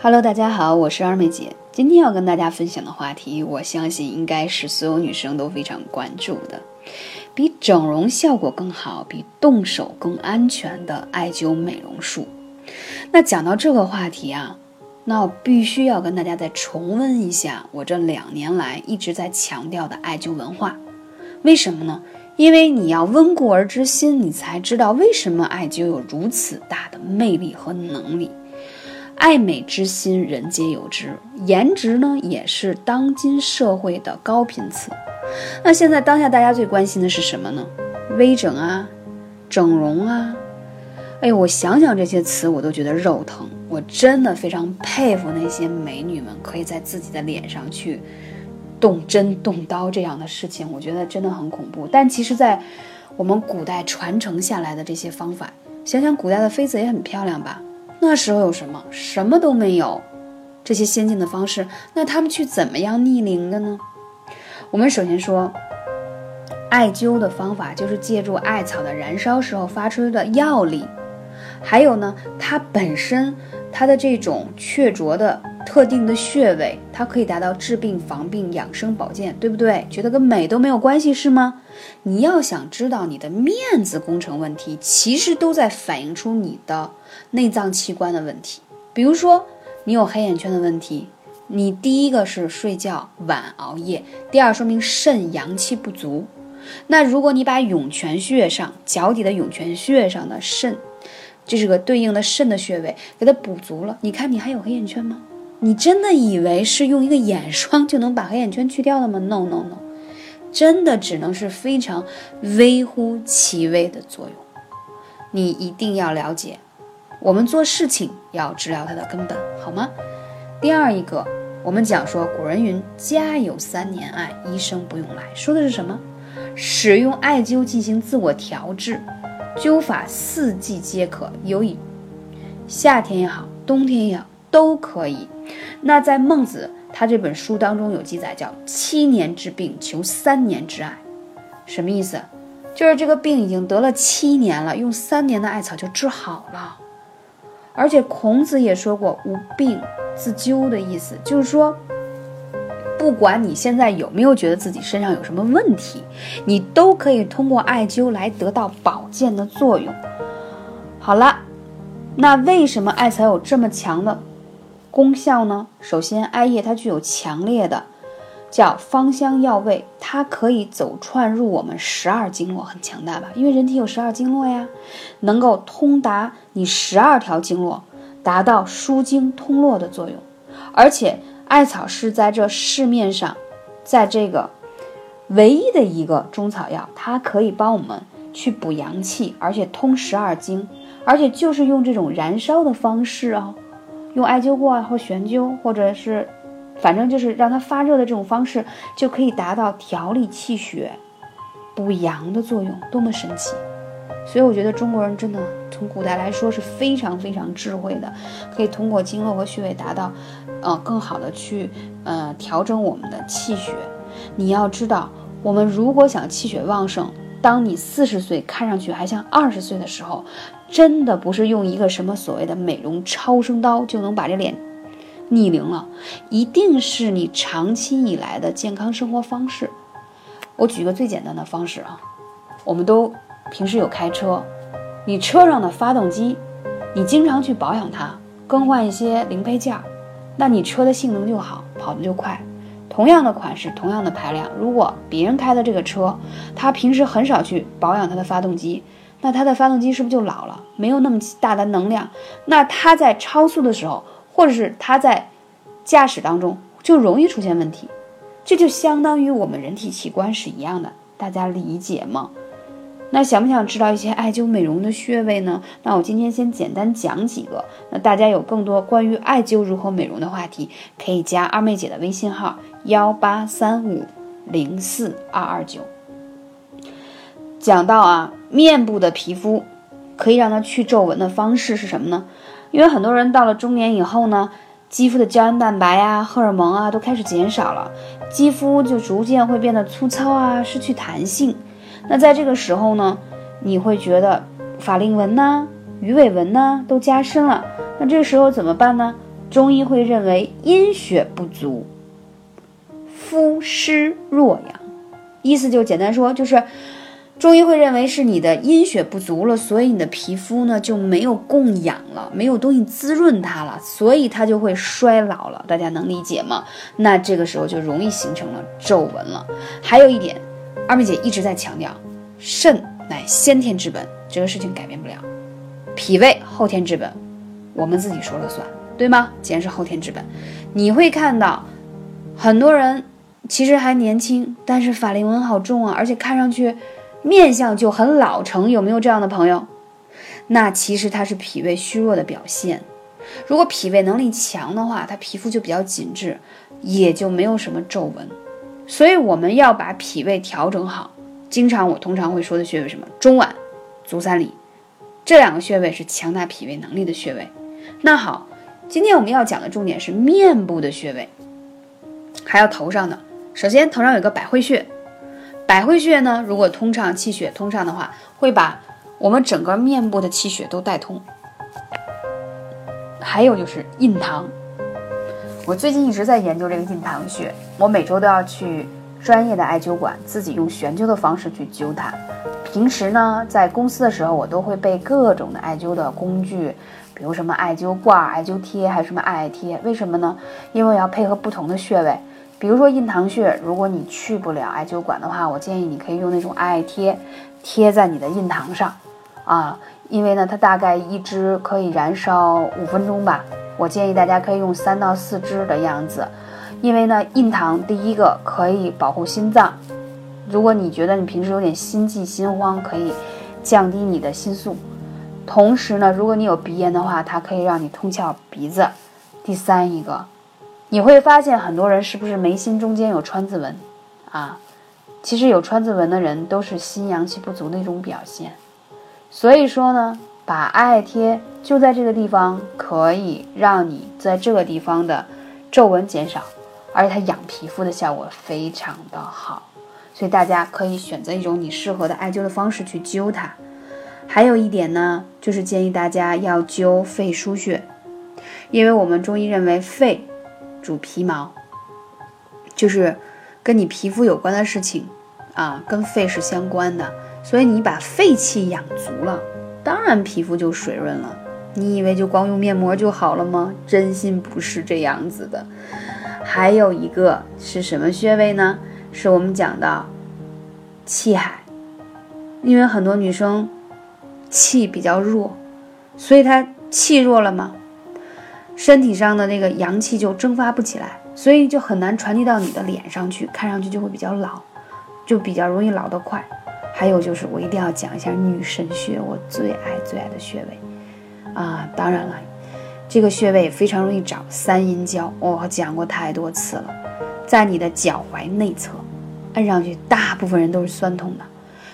Hello，大家好，我是二妹姐。今天要跟大家分享的话题，我相信应该是所有女生都非常关注的，比整容效果更好、比动手更安全的艾灸美容术。那讲到这个话题啊，那我必须要跟大家再重温一下我这两年来一直在强调的艾灸文化。为什么呢？因为你要温故而知新，你才知道为什么艾灸有如此大的魅力和能力。爱美之心，人皆有之。颜值呢，也是当今社会的高频词。那现在当下大家最关心的是什么呢？微整啊，整容啊。哎呦，我想想这些词，我都觉得肉疼。我真的非常佩服那些美女们，可以在自己的脸上去动针动刀这样的事情，我觉得真的很恐怖。但其实，在我们古代传承下来的这些方法，想想古代的妃子也很漂亮吧。那时候有什么？什么都没有，这些先进的方式，那他们去怎么样逆龄的呢？我们首先说，艾灸的方法就是借助艾草的燃烧时候发出的药力，还有呢，它本身它的这种确凿的特定的穴位，它可以达到治病、防病、养生、保健，对不对？觉得跟美都没有关系是吗？你要想知道你的面子工程问题，其实都在反映出你的内脏器官的问题。比如说，你有黑眼圈的问题，你第一个是睡觉晚熬夜，第二说明肾阳气不足。那如果你把涌泉穴上脚底的涌泉穴上的肾，这是个对应的肾的穴位，给它补足了，你看你还有黑眼圈吗？你真的以为是用一个眼霜就能把黑眼圈去掉的吗？No No No。真的只能是非常微乎其微的作用，你一定要了解。我们做事情要治疗它的根本，好吗？第二一个，我们讲说，古人云：“家有三年艾，医生不用来。”说的是什么？使用艾灸进行自我调治，灸法四季皆可，有以夏天也好，冬天也好，都可以。那在孟子。他这本书当中有记载，叫七年治病求三年之艾，什么意思？就是这个病已经得了七年了，用三年的艾草就治好了。而且孔子也说过“无病自灸”的意思，就是说，不管你现在有没有觉得自己身上有什么问题，你都可以通过艾灸来得到保健的作用。好了，那为什么艾草有这么强的？功效呢？首先，艾叶它具有强烈的叫芳香药味，它可以走串入我们十二经络，很强大吧？因为人体有十二经络呀，能够通达你十二条经络，达到疏经通络的作用。而且，艾草是在这市面上，在这个唯一的一个中草药，它可以帮我们去补阳气，而且通十二经，而且就是用这种燃烧的方式啊。用艾灸过或悬灸，或者是，反正就是让它发热的这种方式，就可以达到调理气血、补阳的作用，多么神奇！所以我觉得中国人真的从古代来说是非常非常智慧的，可以通过经络和穴位达到，呃，更好的去呃调整我们的气血。你要知道，我们如果想气血旺盛，当你四十岁看上去还像二十岁的时候。真的不是用一个什么所谓的美容超声刀就能把这脸逆龄了，一定是你长期以来的健康生活方式。我举个最简单的方式啊，我们都平时有开车，你车上的发动机，你经常去保养它，更换一些零配件，那你车的性能就好，跑的就快。同样的款式，同样的排量，如果别人开的这个车，他平时很少去保养他的发动机。那它的发动机是不是就老了？没有那么大的能量，那它在超速的时候，或者是它在驾驶当中，就容易出现问题。这就相当于我们人体器官是一样的，大家理解吗？那想不想知道一些艾灸美容的穴位呢？那我今天先简单讲几个。那大家有更多关于艾灸如何美容的话题，可以加二妹姐的微信号幺八三五零四二二九。讲到啊，面部的皮肤可以让它去皱纹的方式是什么呢？因为很多人到了中年以后呢，肌肤的胶原蛋白呀、荷尔蒙啊都开始减少了，肌肤就逐渐会变得粗糙啊，失去弹性。那在这个时候呢，你会觉得法令纹呐、鱼尾纹呐都加深了。那这个时候怎么办呢？中医会认为阴血不足，肤湿弱阳，意思就简单说就是。中医会认为是你的阴血不足了，所以你的皮肤呢就没有供氧了，没有东西滋润它了，所以它就会衰老了。大家能理解吗？那这个时候就容易形成了皱纹了。还有一点，二妹姐一直在强调，肾乃先天之本，这个事情改变不了。脾胃后天之本，我们自己说了算，对吗？既然是后天之本，你会看到很多人其实还年轻，但是法令纹好重啊，而且看上去。面相就很老成，有没有这样的朋友？那其实他是脾胃虚弱的表现。如果脾胃能力强的话，他皮肤就比较紧致，也就没有什么皱纹。所以我们要把脾胃调整好。经常我通常会说的穴位什么？中脘、足三里，这两个穴位是强大脾胃能力的穴位。那好，今天我们要讲的重点是面部的穴位，还要头上的。首先头上有个百会穴。百会穴呢，如果通畅气血通畅的话，会把我们整个面部的气血都带通。还有就是印堂，我最近一直在研究这个印堂穴，我每周都要去专业的艾灸馆，自己用悬灸的方式去灸它。平时呢，在公司的时候，我都会备各种的艾灸的工具，比如什么艾灸罐、艾灸贴，还有什么艾艾贴。为什么呢？因为要配合不同的穴位。比如说印堂穴，如果你去不了艾灸馆的话，我建议你可以用那种艾艾贴贴在你的印堂上，啊，因为呢它大概一支可以燃烧五分钟吧。我建议大家可以用三到四支的样子，因为呢印堂第一个可以保护心脏，如果你觉得你平时有点心悸心慌，可以降低你的心速。同时呢，如果你有鼻炎的话，它可以让你通窍鼻子。第三一个。你会发现很多人是不是眉心中间有川字纹，啊，其实有川字纹的人都是心阳气不足的一种表现。所以说呢，把艾贴就在这个地方，可以让你在这个地方的皱纹减少，而且它养皮肤的效果非常的好。所以大家可以选择一种你适合的艾灸的方式去灸它。还有一点呢，就是建议大家要灸肺腧穴，因为我们中医认为肺。主皮毛，就是跟你皮肤有关的事情啊，跟肺是相关的。所以你把肺气养足了，当然皮肤就水润了。你以为就光用面膜就好了吗？真心不是这样子的。还有一个是什么穴位呢？是我们讲的气海，因为很多女生气比较弱，所以她气弱了吗？身体上的那个阳气就蒸发不起来，所以就很难传递到你的脸上去，看上去就会比较老，就比较容易老得快。还有就是我一定要讲一下女神穴，我最爱最爱的穴位啊！当然了，这个穴位非常容易找，三阴交，我讲过太多次了，在你的脚踝内侧，按上去大部分人都是酸痛的。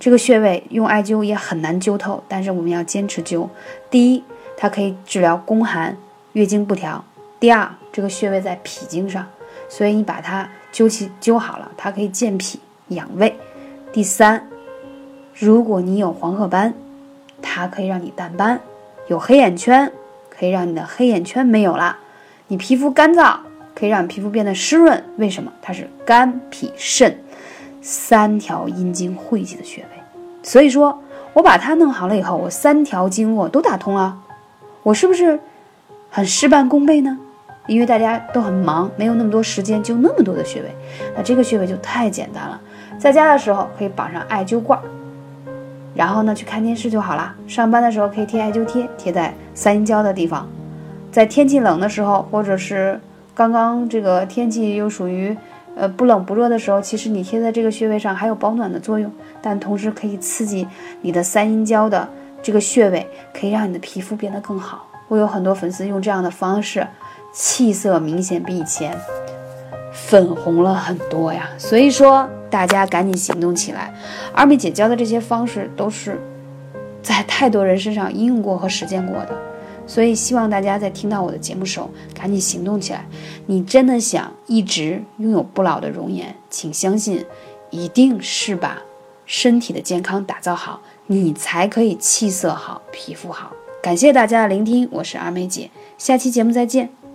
这个穴位用艾灸也很难灸透，但是我们要坚持灸。第一，它可以治疗宫寒。月经不调，第二，这个穴位在脾经上，所以你把它灸起灸好了，它可以健脾养胃。第三，如果你有黄褐斑，它可以让你淡斑；有黑眼圈，可以让你的黑眼圈没有了；你皮肤干燥，可以让你皮肤变得湿润。为什么？它是肝脾肾三条阴经汇集的穴位。所以说我把它弄好了以后，我三条经络都打通了，我是不是？很事半功倍呢，因为大家都很忙，没有那么多时间灸那么多的穴位，那这个穴位就太简单了。在家的时候可以绑上艾灸罐，然后呢去看电视就好了。上班的时候可以贴艾灸贴，贴在三阴交的地方。在天气冷的时候，或者是刚刚这个天气又属于呃不冷不热的时候，其实你贴在这个穴位上还有保暖的作用，但同时可以刺激你的三阴交的这个穴位，可以让你的皮肤变得更好。我有很多粉丝用这样的方式，气色明显比以前粉红了很多呀。所以说，大家赶紧行动起来。二妹姐教的这些方式都是在太多人身上应用过和实践过的，所以希望大家在听到我的节目时候赶紧行动起来。你真的想一直拥有不老的容颜，请相信，一定是把身体的健康打造好，你才可以气色好，皮肤好。感谢大家的聆听，我是二妹姐，下期节目再见。